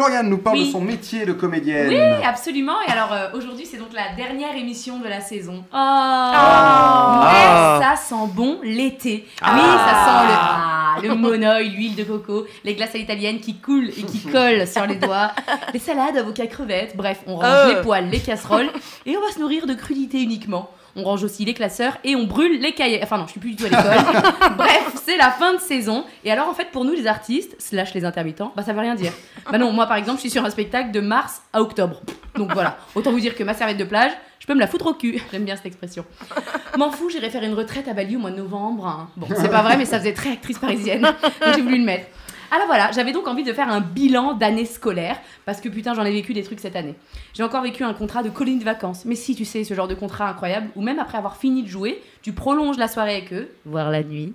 Floriane nous parle Oui. de son métier de comédienne. Oui, absolument. Et alors, euh, aujourd'hui, c'est donc la dernière émission de la saison. Oh, Ah. Mais ça sent bon l'été. Ah. Oui, ça sent le, ah, le monoeil, l'huile de coco, les glaces à l'italienne qui coulent et qui collent sur les doigts, les salades, avocats, crevettes. Bref, on range Euh. les poêles, les casseroles et on va se nourrir de crudités uniquement. On range aussi les classeurs et on brûle les cahiers. Enfin non, je suis plus du tout à l'école. Bref, c'est la fin de saison. Et alors en fait, pour nous les artistes, slash les intermittents, bah ça veut rien dire. Bah non, moi par exemple, je suis sur un spectacle de mars à octobre. Donc voilà, autant vous dire que ma serviette de plage, je peux me la foutre au cul. J'aime bien cette expression. M'en fous, j'irai faire une retraite à Bali au mois de novembre. hein. Bon, c'est pas vrai, mais ça faisait très actrice parisienne. Donc j'ai voulu le mettre. Alors voilà, j'avais donc envie de faire un bilan d'année scolaire parce que putain, j'en ai vécu des trucs cette année. J'ai encore vécu un contrat de colonie de vacances. Mais si tu sais, ce genre de contrat incroyable où même après avoir fini de jouer, tu prolonges la soirée avec eux, voire la nuit.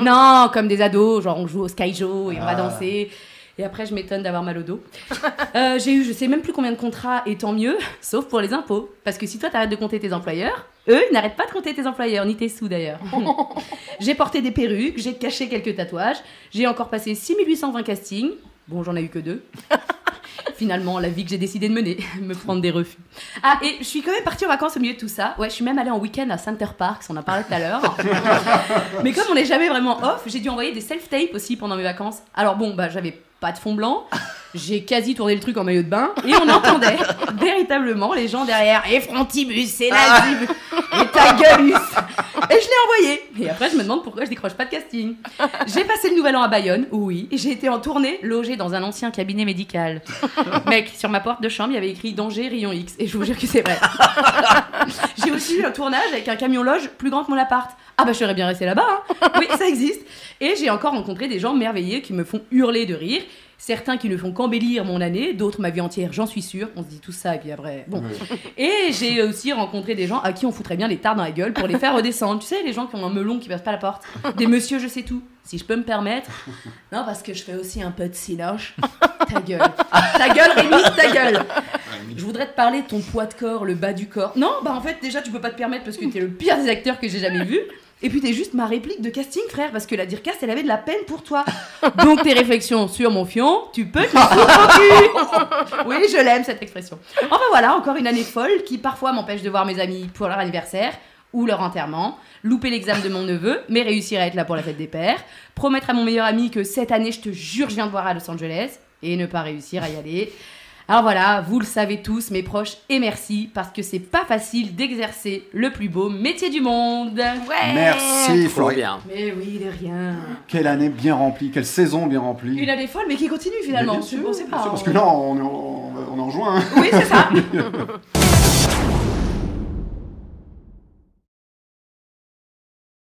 non, comme des ados, genre on joue au Sky Joe et on va Ah. danser. Et après, je m'étonne d'avoir mal au dos. Euh, j'ai eu, je sais même plus combien de contrats, et tant mieux, sauf pour les impôts. Parce que si toi, t'arrêtes de compter tes employeurs, eux, ils n'arrêtent pas de compter tes employeurs, ni tes sous d'ailleurs. j'ai porté des perruques, j'ai caché quelques tatouages, j'ai encore passé 6820 castings. Bon, j'en ai eu que deux. Finalement, la vie que j'ai décidé de mener, me prendre des refus. Ah, et je suis quand même partie en vacances au milieu de tout ça. Ouais, je suis même allée en week-end à Center Parks, on en parlait tout à l'heure. Mais comme on n'est jamais vraiment off, j'ai dû envoyer des self-tapes aussi pendant mes vacances. Alors bon, bah j'avais pas de fond blanc, j'ai quasi tourné le truc en maillot de bain, et on entendait véritablement les gens derrière. Et Frontibus, c'est nazi, et ta gueulus Et je l'ai envoyé. Et après, je me demande pourquoi je décroche pas de casting. J'ai passé le nouvel an à Bayonne, oui, j'ai été en tournée, logée dans un ancien cabinet médical. Mec, sur ma porte de chambre, il y avait écrit danger rayon X, et je vous jure que c'est vrai. J'ai aussi eu un tournage avec un camion loge plus grand que mon appart. Ah bah je serais bien restée là-bas, hein. Oui, ça existe. Et j'ai encore rencontré des gens merveilleux qui me font hurler de rire. Certains qui ne font qu'embellir mon année, d'autres ma vie entière, j'en suis sûre. On se dit tout ça et puis après, bon. Et j'ai aussi rencontré des gens à qui on foutrait bien les tartes dans la gueule pour les faire redescendre. Tu sais, les gens qui ont un melon qui passe pas la porte. Des monsieur, je sais tout. Si je peux me permettre. Non, parce que je fais aussi un peu de cinoche. Ta gueule. Ta gueule, Rémi, ta gueule. Je voudrais te parler de ton poids de corps, le bas du corps. Non, bah en fait, déjà, tu peux pas te permettre parce que t'es le pire des acteurs que j'ai jamais vu. Et puis t'es juste ma réplique de casting, frère, parce que la Dircast, elle avait de la peine pour toi. Donc tes réflexions sur mon fion, tu peux te cul. Oui, je l'aime cette expression. Enfin voilà, encore une année folle qui parfois m'empêche de voir mes amis pour leur anniversaire ou leur enterrement, louper l'examen de mon neveu, mais réussir à être là pour la fête des pères, promettre à mon meilleur ami que cette année, je te jure, je viens de voir à Los Angeles, et ne pas réussir à y aller. Alors voilà, vous le savez tous, mes proches, et merci, parce que c'est pas facile d'exercer le plus beau métier du monde. Ouais. Merci bien. Mais oui, de rien. Quelle année bien remplie, quelle saison bien remplie. Une année folle, mais qui continue Mais finalement. bien sûr, On sait bien pas. sûr, parce que là, on est en, on est en juin. hein. Oui, c'est ça.